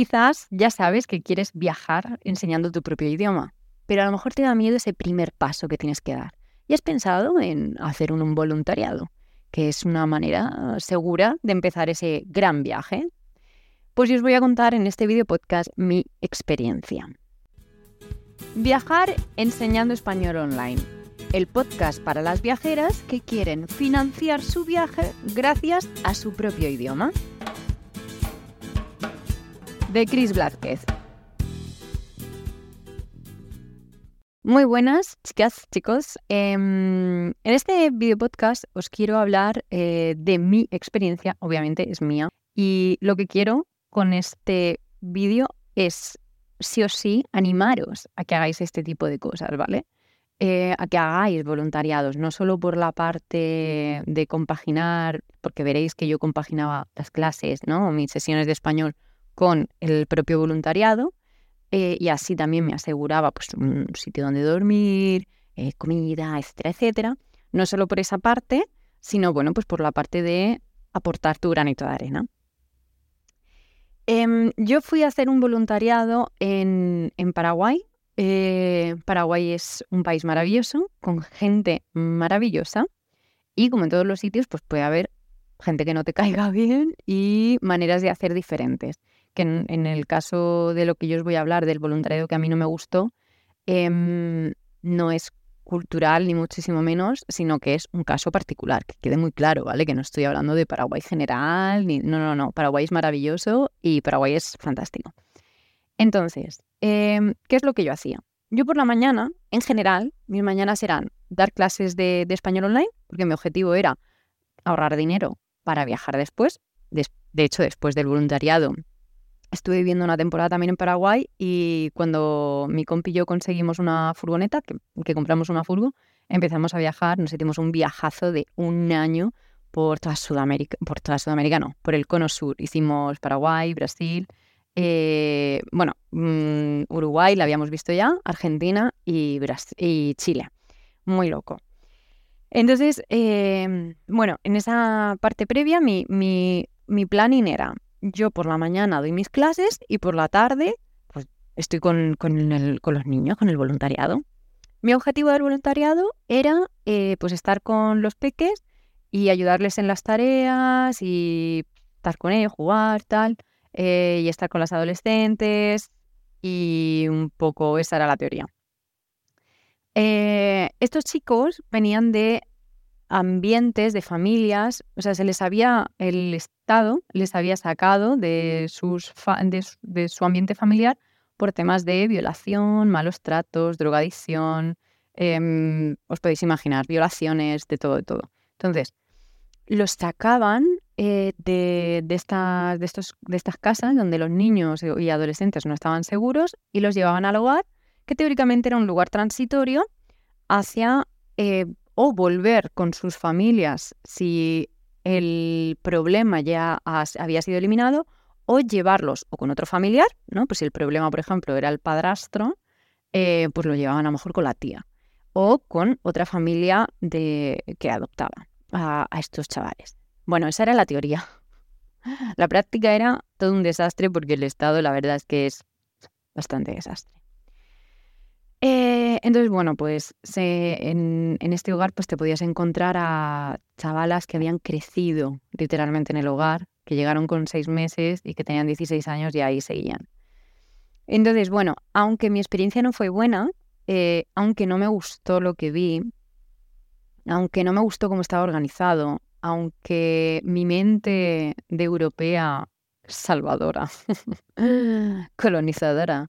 Quizás ya sabes que quieres viajar enseñando tu propio idioma, pero a lo mejor te da miedo ese primer paso que tienes que dar. ¿Y has pensado en hacer un voluntariado? que es una manera segura de empezar ese gran viaje. Pues yo os voy a contar en este video podcast mi experiencia. Viajar enseñando español online. El podcast para las viajeras que quieren financiar su viaje gracias a su propio idioma. De Chris Blázquez. Muy buenas, chicas, chicos. Em, en este video podcast os quiero hablar eh, de mi experiencia, obviamente es mía, y lo que quiero con este vídeo es, sí o sí, animaros a que hagáis este tipo de cosas, ¿vale? Eh, a que hagáis voluntariados, no solo por la parte de compaginar, porque veréis que yo compaginaba las clases, ¿no? Mis sesiones de español con el propio voluntariado, eh, y así también me aseguraba pues, un sitio donde dormir, eh, comida, etcétera, etcétera. No solo por esa parte, sino bueno, pues por la parte de aportar tu granito de arena. Em, yo fui a hacer un voluntariado en, Paraguay. Eh, Paraguay es un país maravilloso, con gente maravillosa. Y como en todos los sitios, pues puede haber gente que no te caiga bien y maneras de hacer diferentes que en, el caso de lo que yo os voy a hablar, del voluntariado que a mí no me gustó, em, no es cultural ni muchísimo menos, sino que es un caso particular, que quede muy claro, ¿vale? Que no estoy hablando de Paraguay general, ni, no, no, no, Paraguay es maravilloso y Paraguay es fantástico. Entonces, em, ¿qué es lo que yo hacía? Yo por la mañana, en general, mis mañanas eran dar clases de, español online, porque mi objetivo era ahorrar dinero para viajar después. de hecho, después del voluntariado, Estuve viviendo una temporada también en Paraguay y cuando mi compi y yo conseguimos una furgoneta, que, compramos una furgo, empezamos a viajar, nos hicimos un viajazo de un año por toda Sudamérica, por toda Sudamérica no, por el cono sur. Hicimos Paraguay, Brasil, eh, bueno, mm, Uruguay la habíamos visto ya, Argentina y, y Chile. Muy loco. Entonces, em, bueno, en esa parte previa mi, mi, mi planning era yo por la mañana doy mis clases y por la tarde pues, estoy con, los niños, con el voluntariado. Mi objetivo del voluntariado era eh, pues estar con los peques y ayudarles en las tareas y estar con ellos, jugar, tal, eh, y estar con las adolescentes y un poco esa era la teoría. Eh, estos chicos venían de ambientes, de familias, o sea, se les había, el Estado les había sacado de, sus de, su ambiente familiar por temas de violación, malos tratos, drogadicción, em, os podéis imaginar, violaciones, de todo, de todo. Entonces, los sacaban eh, de, de, estas, de, estos, de estas casas donde los niños y adolescentes no estaban seguros y los llevaban al hogar, que teóricamente era un lugar transitorio, hacia eh, o volver con sus familias si el problema ya había sido eliminado, o llevarlos o con otro familiar, ¿no? Pues si el problema, por ejemplo, era el padrastro, eh, pues lo llevaban a lo mejor con la tía, o con otra familia de, que adoptaba a, a estos chavales. Bueno, esa era la teoría. La práctica era todo un desastre porque el Estado, la verdad es que es bastante desastre. Eh, entonces, bueno, pues en, este hogar pues te podías encontrar a chavalas que habían crecido literalmente en el hogar, que llegaron con seis meses y que tenían 16 años y ahí seguían. Entonces, bueno, aunque mi experiencia no fue buena, eh, aunque no me gustó lo que vi, aunque no me gustó cómo estaba organizado, aunque mi mente de europea salvadora, colonizadora,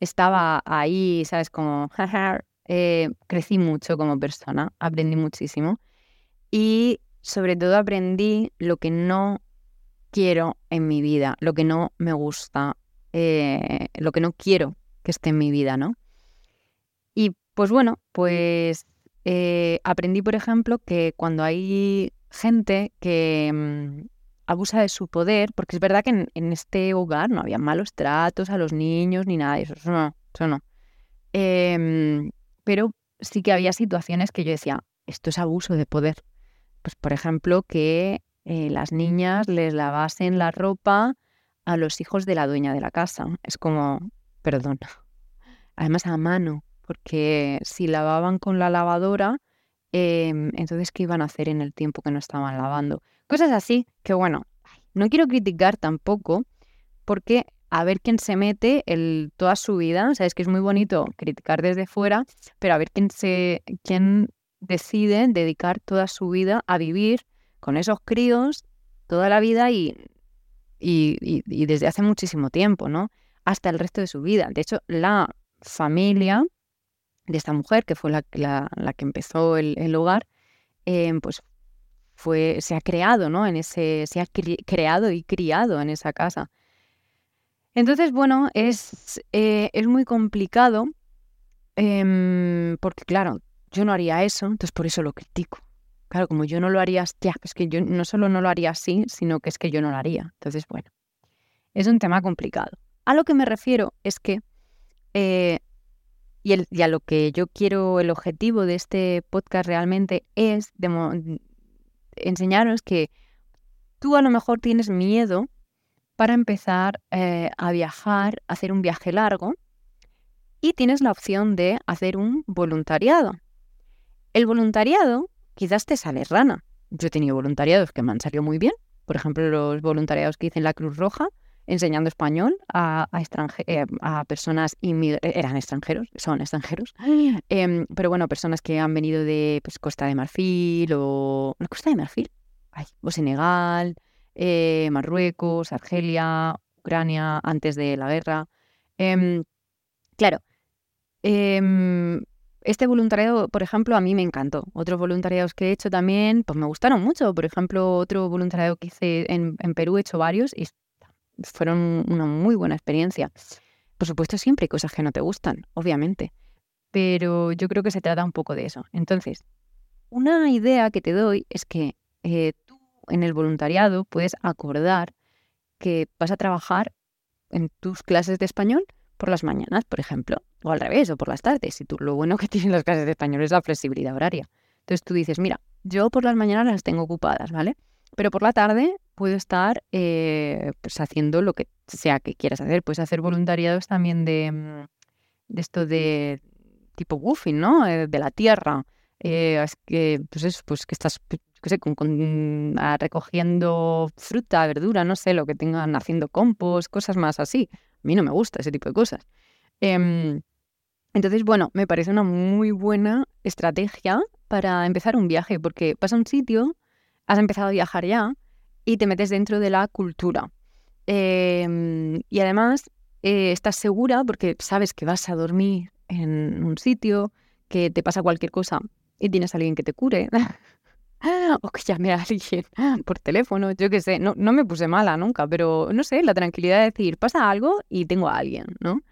estaba ahí, ¿sabes? Como, eh, crecí mucho como persona, aprendí muchísimo y sobre todo aprendí lo que no quiero en mi vida, lo que no me gusta, eh, lo que no quiero que esté en mi vida, ¿no? Y pues bueno, pues eh, aprendí, por ejemplo, que cuando hay gente que mm, abusa de su poder, porque es verdad que en, este hogar no había malos tratos a los niños ni nada de eso, eso no, eso no. Em, pero sí que había situaciones que yo decía, esto es abuso de poder. Pues por ejemplo, que eh, las niñas les lavasen la ropa a los hijos de la dueña de la casa. Es como, perdón. Además a mano, porque si lavaban con la lavadora, em, entonces ¿qué iban a hacer en el tiempo que no estaban lavando? Cosas así que bueno, no quiero criticar tampoco, porque a ver quién se mete el, toda su vida. O sea, que es muy bonito criticar desde fuera, pero a ver quién, se, quién decide dedicar toda su vida a vivir con esos críos toda la vida y, y, desde hace muchísimo tiempo, ¿no? Hasta el resto de su vida. De hecho, la familia de esta mujer, que fue la, la, que empezó el, hogar, em, pues fue, se ha creado, ¿no? En ese, se ha creado y criado en esa casa. Entonces, bueno, es, eh, es muy complicado em, porque, claro, yo no haría eso, entonces por eso lo critico. Claro, como yo no lo haría, ya, es que yo no solo no lo haría así, sino que es que yo no lo haría. Entonces, bueno, es un tema complicado. A lo que me refiero es que, eh, y, el, y, a lo que yo quiero, el objetivo de este podcast realmente es enseñaros que tú a lo mejor tienes miedo para empezar eh, a viajar, hacer un viaje largo, y tienes la opción de hacer un voluntariado. El voluntariado quizás te sale rana. Yo he tenido voluntariados que me han salido muy bien. Por ejemplo, los voluntariados que hice en la Cruz Roja, enseñando español a, a, eh, a personas eran extranjeros, son extranjeros, em, pero bueno, personas que han venido de pues, Costa de Marfil o... ¿La Costa de Marfil? o Senegal, eh, Marruecos, Argelia, Ucrania, antes de la guerra. Em, claro, em, este voluntariado, por ejemplo, a mí me encantó. Otros voluntariados que he hecho también, pues me gustaron mucho. Por ejemplo, otro voluntariado que hice en, Perú, he hecho varios y fueron una muy buena experiencia. Por supuesto, siempre hay cosas que no te gustan, obviamente. Pero yo creo que se trata un poco de eso. Entonces, una idea que te doy es que eh, en el voluntariado puedes acordar que vas a trabajar en tus clases de español por las mañanas, por ejemplo, o al revés, o por las tardes. Y tú, lo bueno que tienen las clases de español es la flexibilidad horaria. Entonces tú dices, mira, yo por las mañanas las tengo ocupadas, ¿vale? Pero por la tarde puedo estar eh, pues haciendo lo que sea que quieras hacer. Puedes hacer voluntariados también de, mm, esto de tipo woofing, ¿no? Eh, de la tierra. Eh, es que, pues eso, pues que estás qué sé, ah, recogiendo fruta, verdura, no sé, lo que tengan, haciendo compost, cosas más así. A mí no me gusta ese tipo de cosas. Em, entonces, bueno, me parece una muy buena estrategia para empezar un viaje, porque vas a un sitio, has empezado a viajar ya y te metes dentro de la cultura. Em, y además eh, estás segura porque sabes que vas a dormir en un sitio, que te pasa cualquier cosa y tienes a alguien que te cure. o que llame a alguien por teléfono, yo qué sé, no, no me puse mala nunca, pero no sé, la tranquilidad de decir, pasa algo y tengo a alguien, ¿no?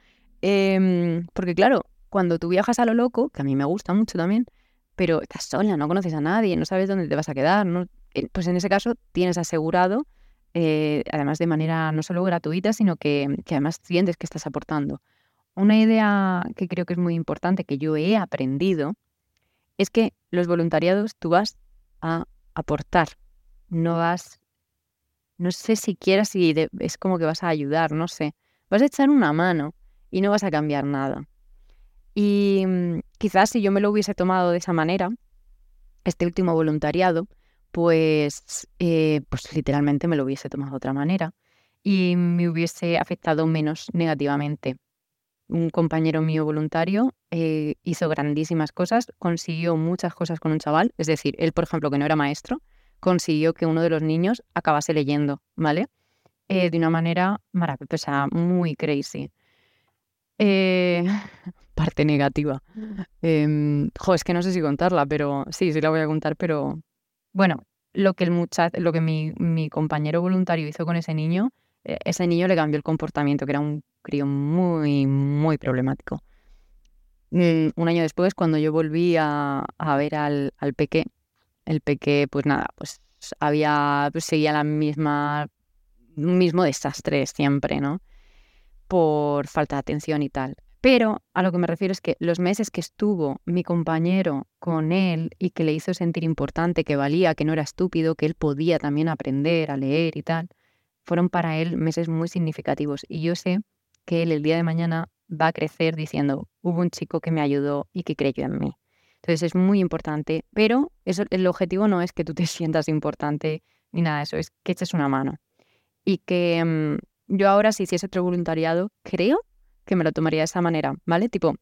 Em, porque claro, cuando tú viajas a lo loco, que a mí me gusta mucho también, pero estás sola, no conoces a nadie, no sabes dónde te vas a quedar, ¿no? Eh, pues en ese caso tienes asegurado, eh, además de manera no solo gratuita, sino que, además sientes que estás aportando. Una idea que creo que es muy importante, que yo he aprendido, es que los voluntariados tú vas a aportar. No vas, no sé siquiera si es como que vas a ayudar, no sé. Vas a echar una mano y no vas a cambiar nada. Y mm, quizás si yo me lo hubiese tomado de esa manera, este último voluntariado, pues, eh, pues literalmente me lo hubiese tomado de otra manera y me hubiese afectado menos negativamente un compañero mío voluntario eh, hizo grandísimas cosas, consiguió muchas cosas con un chaval, es decir, él, por ejemplo, que no era maestro, consiguió que uno de los niños acabase leyendo, ¿vale? Eh, de una manera maravillosa, muy crazy. Eh, parte negativa. Eh, es que no sé si contarla, pero sí, sí la voy a contar, pero bueno, lo que el muchacho, lo que mi, mi compañero voluntario hizo con ese niño, ese niño le cambió el comportamiento, que era un crío muy, muy problemático. Mm, un año después, cuando yo volví a, ver al, al, peque, el peque, pues nada, pues había, pues seguía la misma, mismo desastre siempre, ¿no? Por falta de atención y tal. Pero a lo que me refiero es que los meses que estuvo mi compañero con él y que le hizo sentir importante, que valía, que no era estúpido, que él podía también aprender a leer y tal, fueron para él meses muy significativos y yo sé que él el día de mañana va a crecer diciendo, hubo un chico que me ayudó y que creyó en mí. Entonces es muy importante, pero eso, el objetivo no es que tú te sientas importante ni nada de eso, es que eches una mano. Y que mm, yo ahora si hiciese otro voluntariado, creo que me lo tomaría de esa manera, ¿vale? Tipo,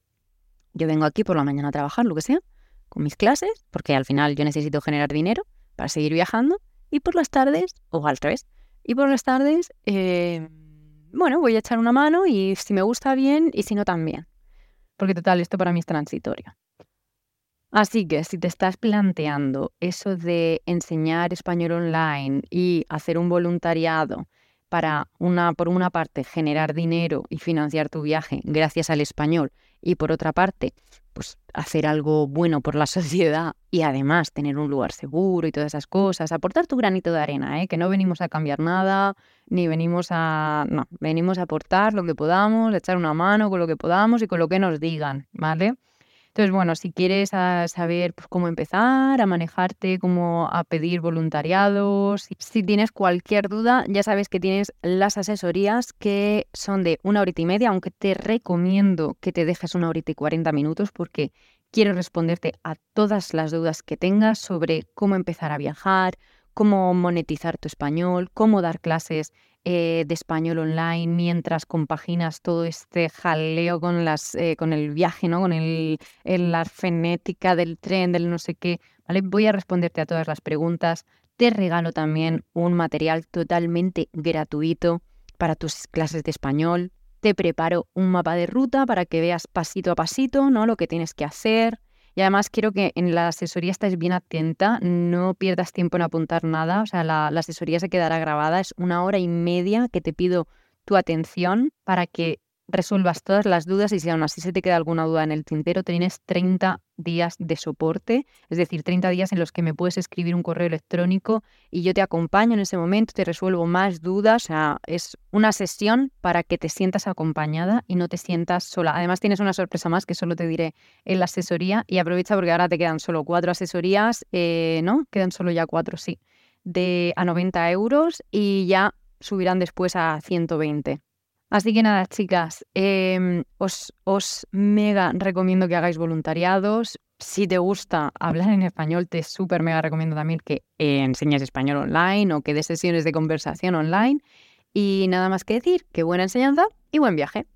yo vengo aquí por la mañana a trabajar, lo que sea, con mis clases, porque al final yo necesito generar dinero para seguir viajando, y por las tardes, o al revés, y por las tardes, eh, bueno, voy a echar una mano y si me gusta bien y si no también. Porque total, esto para mí es transitorio. Así que si te estás planteando eso de enseñar español online y hacer un voluntariado para una, por una parte, generar dinero y financiar tu viaje gracias al español y por otra parte, pues hacer algo bueno por la sociedad y además tener un lugar seguro y todas esas cosas, aportar tu granito de arena, ¿eh? que no venimos a cambiar nada, ni venimos a... No, venimos a aportar lo que podamos, echar una mano con lo que podamos y con lo que nos digan, ¿vale? Entonces, bueno, si quieres ah, saber pues, cómo empezar, a manejarte, cómo a pedir voluntariados, si tienes cualquier duda, ya sabes que tienes las asesorías que son de una horita y media, aunque te recomiendo que te dejes una horita y 40 minutos porque quiero responderte a todas las dudas que tengas sobre cómo empezar a viajar, cómo monetizar tu español, cómo dar clases eh, de español online mientras compaginas todo este jaleo con, las, eh, con el viaje, ¿no? con el, la fenética del tren, del no sé qué. ¿vale? Voy a responderte a todas las preguntas. Te regalo también un material totalmente gratuito para tus clases de español. Te preparo un mapa de ruta para que veas pasito a pasito ¿no? lo que tienes que hacer, y además quiero que en la asesoría estés bien atenta, no pierdas tiempo en apuntar nada, o sea, la, asesoría se quedará grabada, es una hora y media que te pido tu atención para que resuelvas todas las dudas y si aún así se te queda alguna duda en el tintero, tienes 30 días de soporte, es decir, 30 días en los que me puedes escribir un correo electrónico y yo te acompaño en ese momento, te resuelvo más dudas, o sea, es una sesión para que te sientas acompañada y no te sientas sola. Además tienes una sorpresa más que solo te diré en la asesoría y aprovecha porque ahora te quedan solo cuatro asesorías, eh, ¿no? Quedan solo ya cuatro, sí, de a 90 euros y ya subirán después a 120. Así que nada, chicas, em, os, os mega recomiendo que hagáis voluntariados. Si te gusta hablar en español, te súper mega recomiendo también que enseñes español online o que des sesiones de conversación online. Y nada más que decir, que buena enseñanza y buen viaje.